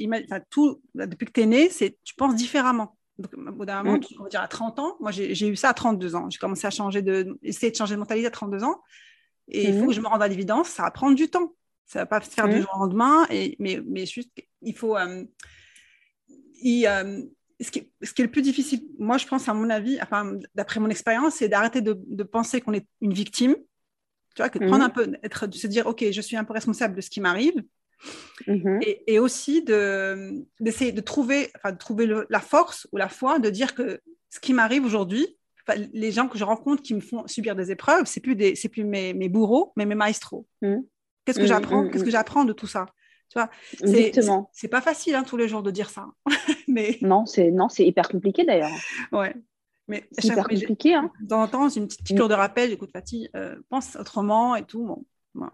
tout, depuis que tu es né, tu penses différemment. Donc, au bout d'un moment, mm. on va dire à 30 ans, moi j'ai, eu ça à 32 ans. J'ai commencé à changer de, essayer de changer de mentalité à 32 ans. Et il faut mm. que je me rende à l'évidence, ça va prendre du temps. Ça va pas se faire du jour au lendemain. Et, mais, mais juste, il faut. Euh, il, euh, ce qui, est, le plus difficile, moi je pense à mon avis, enfin, d'après mon expérience, c'est d'arrêter de, penser qu'on est une victime, tu vois, que de prendre mhm. un peu, être, de se dire, ok, je suis un peu responsable de ce qui m'arrive, mhm. et, aussi de, d'essayer de trouver, enfin, de trouver la force ou la foi de dire que ce qui m'arrive aujourd'hui, les gens que je rencontre qui me font subir des épreuves, c'est plus des, c'est plus mes, mes, bourreaux, mais mes maestros. Mhm. Qu'est-ce que j'apprends Qu'est-ce que j'apprends de tout ça tu vois, c'est pas facile hein, tous les jours de dire ça. mais... Non, c'est non, c'est hyper compliqué d'ailleurs. Ouais. Mais c'est hyper compliqué. Hein. De temps en temps, une petite piqûre de rappel. Écoute, Fatih, euh, pense autrement et tout. Bon,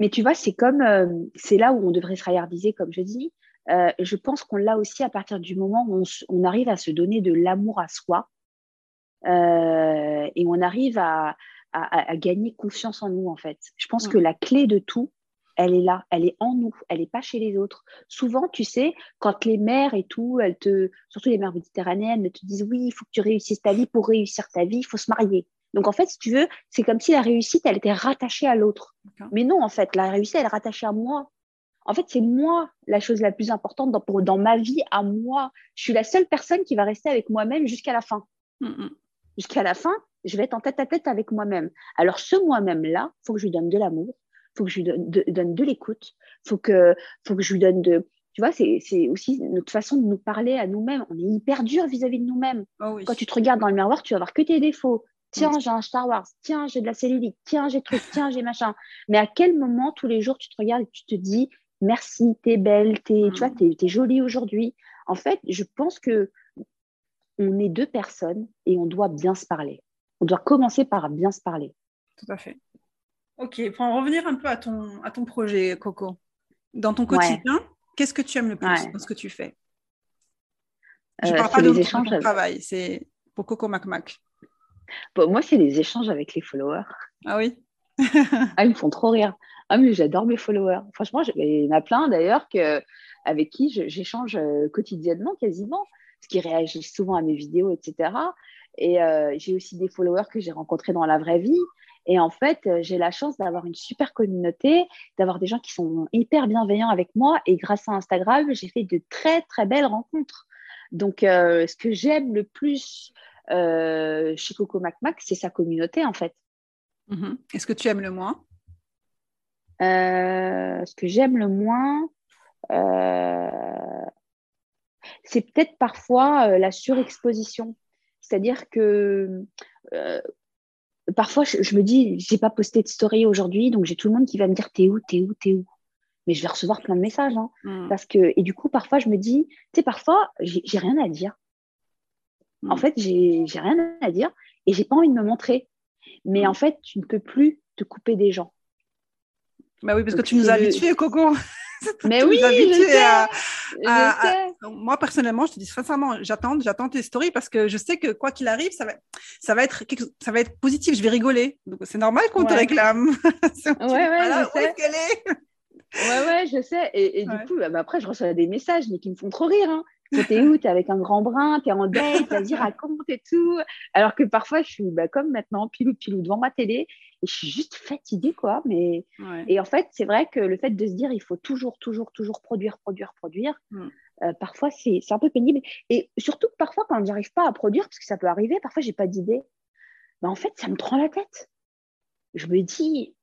mais, tu vois, c'est comme, euh, c'est là où on devrait se regardiser, comme je dis. Euh, je pense qu'on l'a aussi à partir du moment où on, arrive à se donner de l'amour à soi et on arrive à, à, gagner confiance en nous, en fait. Je pense que la clé de tout, elle est là, elle est en nous, elle n'est pas chez les autres. Souvent, tu sais, quand les mères et tout, elles te, surtout les mères méditerranéennes, te disent oui, il faut que tu réussisses ta vie, pour réussir ta vie, il faut se marier. Donc en fait, si tu veux, c'est comme si la réussite, elle était rattachée à l'autre. Mais non, en fait, la réussite, elle est rattachée à moi. En fait, c'est moi la chose la plus importante dans, dans ma vie, à moi. Je suis la seule personne qui va rester avec moi-même jusqu'à la fin. Mm, mm. Jusqu'à la fin, je vais être en tête à tête avec moi-même. Alors ce moi-même-là, il faut que je lui donne de l'amour, il faut que je lui donne de, donne de l'écoute, il faut que, faut que je lui donne de... Tu vois, c'est aussi notre façon de nous parler à nous-mêmes. On est hyper dur vis-à-vis de nous-mêmes. Oh Quand tu te regardes dans le miroir, tu vas voir que tes défauts. Tiens, j'ai un Star Wars. Tiens, j'ai de la cellulite. Tiens, j'ai truc. Tiens, j'ai machin. Mais à quel moment, tous les jours, tu te regardes et tu te dis merci, t'es belle, t'es, tu vois, mm. t'es, jolie aujourd'hui. En fait, je pense que on est deux personnes et on doit bien se parler. On doit commencer par bien se parler. Tout à fait. Ok, pour en revenir un peu à ton, à ton projet, Coco. Dans ton quotidien, qu'est-ce que tu aimes le plus dans ce que tu fais? Je ne euh, parle pas de ton travail, c'est pour Coco Mac Mac. moi, c'est les échanges avec les followers. Ah oui Ah, ils me font trop rire. Ah, mais j'adore mes followers. Franchement, il y en a plein d'ailleurs que, avec qui j'échange euh, quotidiennement quasiment, parce qu'ils réagissent souvent à mes vidéos, etc. Et euh, j'ai aussi des followers que j'ai rencontrés dans la vraie vie. Et en fait, euh, j'ai la chance d'avoir une super communauté, d'avoir des gens qui sont hyper bienveillants avec moi. Et grâce à Instagram, j'ai fait de très, très belles rencontres. Donc, ce que j'aime le plus chez Coco Mac Mac, c'est sa communauté, en fait. Mm-hmm. Est-ce que tu aimes le moins? Euh, ce que j'aime le moins, euh, c'est peut-être parfois euh, la surexposition. C'est-à-dire que parfois, je, me dis, j'ai pas posté de story aujourd'hui, donc j'ai tout le monde qui va me dire, t'es où, t'es où, t'es où? Mais je vais recevoir plein de messages. Hein. Mm. parce que, et du coup, parfois, je me dis, tu sais, parfois, j'ai rien à dire. En mm. fait, j'ai rien à dire et j'ai pas envie de me montrer. Mais mm. en fait, tu ne peux plus te couper des gens. Bah oui, parce que tu nous as habitués, Coco. Mais oui, je sais, à, moi personnellement, je te dis sincèrement, j'attends, j'attends tes stories parce que je sais que quoi qu'il arrive, ça va, ça va être, ça va être positif. Je vais rigoler. Donc c'est normal qu'on te réclame. ouais, ouais, je sais. Ouais, ouais, je sais. Et, du coup, bah, après, je reçois des messages, mais qui me font trop rire. Hein. T'es où? T'es avec un grand brin, t'es en date, vas-y, raconte et tout. Alors que parfois, je suis bah, comme maintenant, pilou pilou devant ma télé et je suis juste fatiguée, quoi. Mais... Et en fait, c'est vrai que le fait de se dire il faut toujours, toujours, toujours produire, produire, produire, mm. euh, parfois, c'est un peu pénible. Et surtout, parfois, quand j'arrive pas à produire, parce que ça peut arriver, parfois, j'ai pas d'idée, bah, en fait, ça me prend la tête. Je me dis,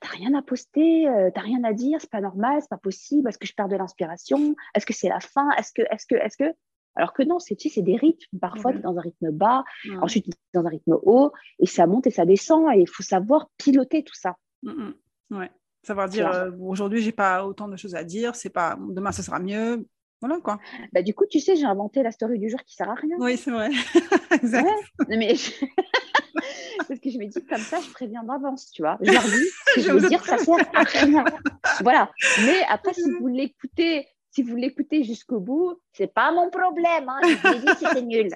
t'as rien à poster, euh, t'as rien à dire, c'est pas normal, c'est pas possible, est-ce que je perds de l'inspiration, est-ce que c'est la fin, est-ce que, est-ce que, est-ce que? Alors que non, c'est tu sais, des rythmes. Parfois, tu es dans un rythme bas, ensuite tu es dans un rythme haut, et ça monte et ça descend, et il faut savoir piloter tout ça. Mm, mm. Ouais. Savoir dire euh, aujourd'hui, j'ai pas autant de choses à dire, c'est pas demain, ça sera mieux. Voilà quoi. Bah, du coup, tu sais, j'ai inventé la story du jour qui sert à rien. Oui, c'est vrai. exact. Mais Parce que je me dis, comme ça, je préviens d'avance, tu vois. Je leur dis, je veux dire, ça sert à rien. Voilà. Mais après, si vous l'écoutez, si vous l'écoutez jusqu'au bout, c'est pas mon problème. Hein. Je vous ai dit, c'était nul.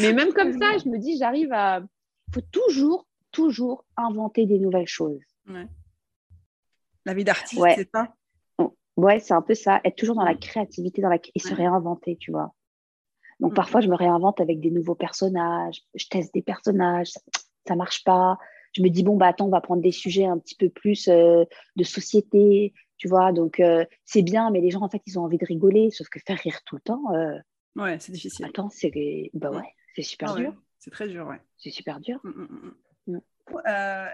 Mais même comme ça, je me dis, j'arrive à. Il faut toujours, toujours inventer des nouvelles choses. Ouais. La vie d'artiste, c'est ça? Ouais, c'est un peu ça. Être toujours dans la créativité dans la... et se réinventer, tu vois. Donc mm. parfois, je me réinvente avec des nouveaux personnages. Je teste des personnages ça marche pas. Je me dis, bon, bah attends, on va prendre des sujets un petit peu plus euh, de société, tu vois. Donc, euh, c'est bien, mais les gens, en fait, ils ont envie de rigoler, sauf que faire rire tout le temps. Euh, ouais, c'est difficile. Attends, c'est bah ouais, c'est super ah dur. C'est très dur, ouais. C'est super dur. Mm, mm, mm,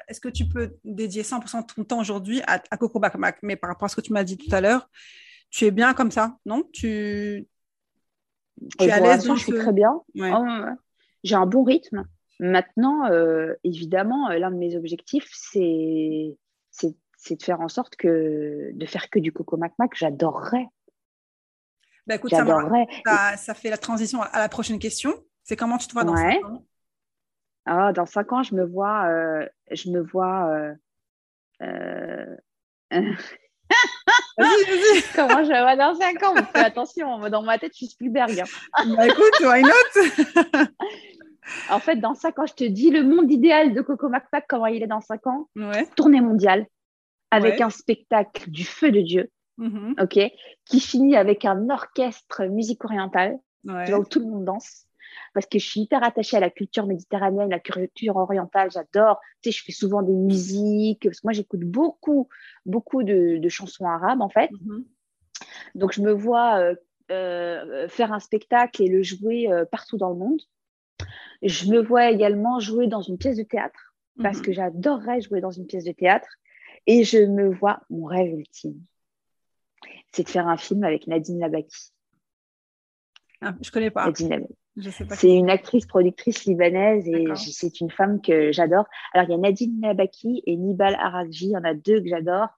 est-ce que tu peux dédier 100% de ton temps aujourd'hui à, Coco Mac Mais par rapport à ce que tu m'as dit tout à l'heure, tu es bien comme ça, non? Tu, tu es à l'aise Je suis très bien. J'ai un bon rythme. Maintenant, euh, évidemment, euh, l'un de mes objectifs, c'est de faire en sorte que de faire que du Coco Mac Mac, j'adorerais. Bah écoute, ça, ça, fait la transition à la prochaine question. C'est comment tu te vois dans 5 ans? Ah, Dans 5 ans, je me vois, euh, je me vois vas-y, vas-y. Comment je vais dans 5 ans? Fais attention, dans ma tête, je suis Spielberg. Hein. Bah écoute, why not? En fait, dans 5 ans, je te dis le monde idéal de Coco McPack, comment il est dans 5 ans? Ouais. Tournée mondiale, avec un spectacle du feu de Dieu, mm-hmm. ok, qui finit avec un orchestre musique orientale, où tout le monde danse parce que je suis hyper attachée à la culture méditerranéenne, la culture orientale, j'adore. Tu sais, je fais souvent des musiques, parce que moi, j'écoute beaucoup, beaucoup de, chansons arabes, en fait. Mhm. Donc, je me vois euh, euh, faire un spectacle et le jouer euh, partout dans le monde. Je me vois également jouer dans une pièce de théâtre, parce mhm. que j'adorerais jouer dans une pièce de théâtre. Et je me vois, mon rêve ultime, c'est de faire un film avec Nadine Labaki. Ah, je connais pas. Nadine Labaki. C'est une actrice productrice libanaise et c'est une femme que j'adore. Alors, il y a Nadine Nabaki et Nibal Arakji, il y en a deux que j'adore.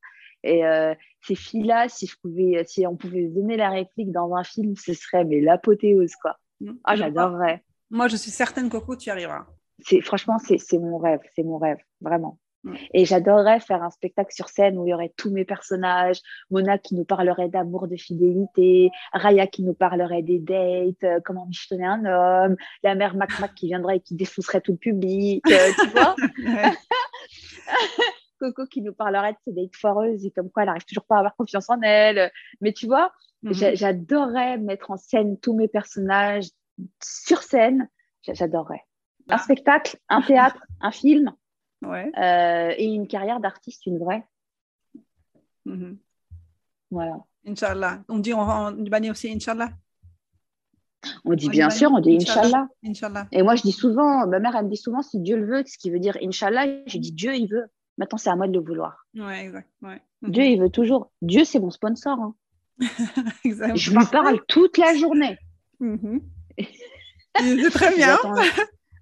Et euh, ces filles-là, si, je pouvais, si on pouvait donner la réplique dans un film, ce serait mais l'apothéose, quoi. Mm. Ah, j'adorerais. Moi, je suis certaine, Coco, tu y arriveras. Franchement, c'est mon rêve, c'est mon rêve, vraiment. Et j'adorerais faire un spectacle sur scène où il y aurait tous mes personnages, Mona qui nous parlerait d'amour, de fidélité, Raya qui nous parlerait des dates, euh, comment michetonner un homme, la mère Mac Mac qui viendrait et qui défoncerait tout le public, euh, tu vois Coco qui nous parlerait de ses dates foireuses et comme quoi elle n'arrive toujours pas à avoir confiance en elle. Mais tu vois, mhm. j'adorerais mettre en scène tous mes personnages sur scène. J'adorerais. Un ah. spectacle, un théâtre, un film. Euh, et une carrière d'artiste, une vraie. Mhm. Voilà. Inch'Allah. On dit en, Libanais aussi Inch'Allah? On dit bien sûr, on dit Inch'Allah. Inch'Allah. Et moi, je dis souvent, ma mère, elle me dit souvent si Dieu le veut, ce qui veut dire Inch'Allah. Je dis Dieu, il veut. Maintenant, c'est à moi de le vouloir. Ouais, exact. Dieu, il veut toujours. Dieu, c'est mon sponsor. Hein. Je lui parle toute la journée. Mm C'est très bien.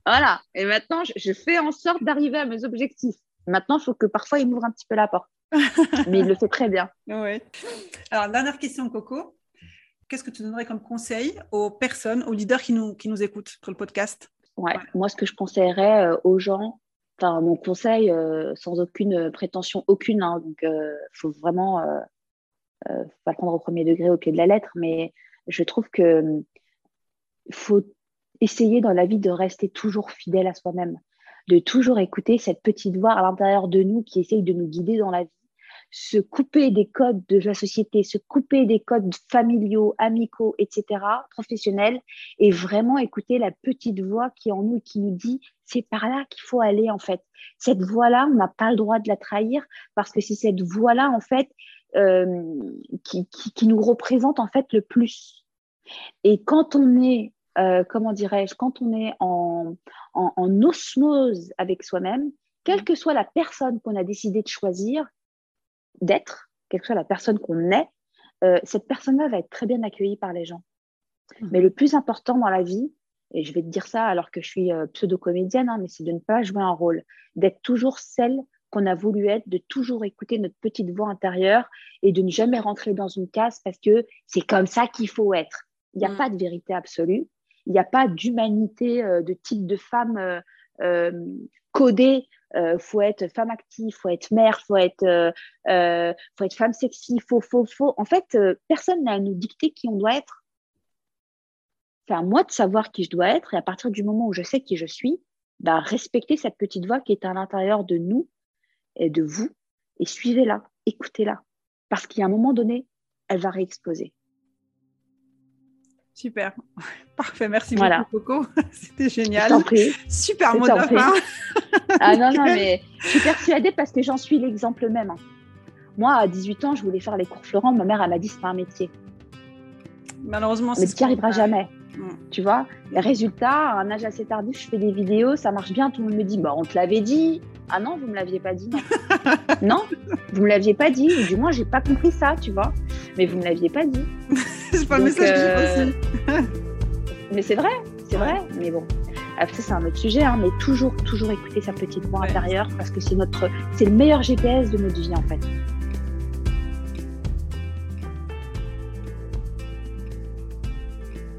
Voilà. Et maintenant, je, fais en sorte d'arriver à mes objectifs. Maintenant, il faut que parfois, il m'ouvre un petit peu la porte. Mais il le fait très bien. Oui. Alors, dernière question, Coco. Qu'est-ce que tu donnerais comme conseil aux personnes, aux leaders qui nous, qui nous écoutent sur le podcast? Ouais. Moi, ce que je conseillerais euh, aux gens, enfin, mon conseil, euh, sans aucune prétention, aucune, hein, donc il euh, faut vraiment pas prendre au premier degré au pied de la lettre, mais je trouve que faut essayer dans la vie de rester toujours fidèle à soi-même, de toujours écouter cette petite voix à l'intérieur de nous qui essaye de nous guider dans la vie, se couper des codes de la société, se couper des codes familiaux, amicaux, etc., professionnels, et vraiment écouter la petite voix qui est en nous et qui nous dit c'est par là qu'il faut aller en fait. Cette voix-là, on n'a pas le droit de la trahir parce que c'est cette voix-là en fait euh, qui, qui, nous représente en fait le plus. Et quand on est euh, comment dirais-je, quand on est en, osmose avec soi-même, quelle que soit la personne qu'on a décidé de choisir d'être, quelle que soit la personne qu'on est, euh, cette personne-là va être très bien accueillie par les gens. Mmh. Mais le plus important dans la vie, et je vais te dire ça alors que je suis euh, pseudo-comédienne, hein, mais c'est de ne pas jouer un rôle, d'être toujours celle qu'on a voulu être, de toujours écouter notre petite voix intérieure et de ne jamais rentrer dans une case parce que c'est comme ça qu'il faut être. Il n'y a mmh. pas de vérité absolue il n'y a pas d'humanité euh, de type de femme euh, euh, codée. Il faut être femme active, faut être mère, faut être, faut être femme sexy, faut, faut, faut. En fait, personne n'a à nous dicter qui on doit être. C'est à moi de savoir qui je dois être et à partir du moment où je sais qui je suis, bah, respecter cette petite voix qui est à l'intérieur de nous et de vous et suivez-la, écoutez-la. Parce a un moment donné, elle va réexploser. Super. Parfait. Merci beaucoup, Coco. C'était génial. Super mot de fin. ah non, non, mais je suis persuadée parce que j'en suis l'exemple même. Hein. Moi, à 18 ans, je voulais faire les cours Florent. Ma mère, elle m'a dit c'est pas un métier. Malheureusement, c'est. Mais tu n'y arriveras jamais. Mm. Tu vois, les résultats, à un âge assez tardif, je fais des vidéos, ça marche bien, tout le monde me dit, bah, on te l'avait dit. Ah non, vous me l'aviez pas dit, non. non, vous me l'aviez pas dit, du moins, j'ai pas compris ça, tu vois. Mais vous me l'aviez pas dit. c'est pas le message que j'ai euh, aussi. mais c'est vrai, c'est vrai, mais bon. Après, c'est un autre sujet, hein, mais toujours, toujours écouter sa petite voix intérieure parce que c'est notre, c'est le meilleur GPS de notre vie, en fait.